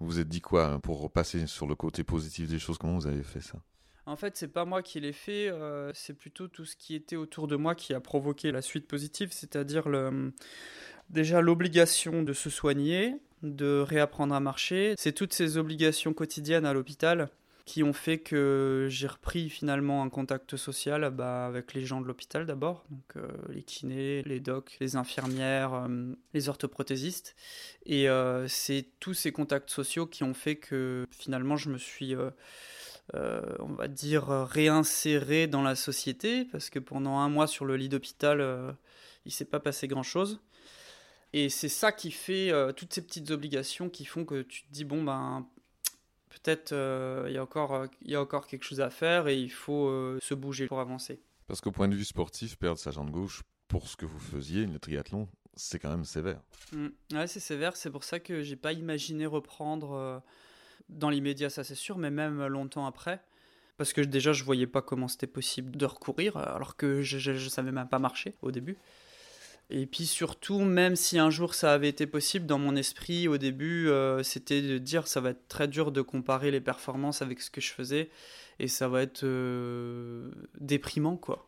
Vous vous êtes dit quoi hein, pour repasser sur le côté positif des choses Comment vous avez fait ça? En fait, c'est pas moi qui l'ai fait, euh, c'est plutôt tout ce qui était autour de moi qui a provoqué la suite positive, c'est-à-dire le, déjà l'obligation de se soigner, de réapprendre à marcher. C'est toutes ces obligations quotidiennes à l'hôpital qui ont fait que j'ai repris finalement un contact social bah, avec les gens de l'hôpital d'abord, donc euh, les kinés, les docs, les infirmières, euh, les orthoprothésistes. Et euh, c'est tous ces contacts sociaux qui ont fait que finalement je me suis, on va dire, réinséré dans la société, parce que pendant un mois sur le lit d'hôpital, il s'est pas passé grand-chose. Et c'est ça qui fait toutes ces petites obligations qui font que tu te dis, bon, ben peut-être euh, il y, a encore, euh, y a encore quelque chose à faire et il faut euh, se bouger pour avancer. Parce qu'au point de vue sportif, perdre sa jambe gauche, pour ce que vous faisiez, le triathlon, c'est quand même sévère. Mmh. Ouais, c'est sévère. C'est pour ça que j'ai pas imaginé reprendre dans l'immédiat, ça c'est sûr, mais même longtemps après. Parce que déjà, je voyais pas comment c'était possible de recourir, alors que je, je, je savais même pas marcher au début. Et puis surtout, même si un jour ça avait été possible, dans mon esprit au début, euh, c'était de dire ça va être très dur de comparer les performances avec ce que je faisais et ça va être euh, déprimant quoi.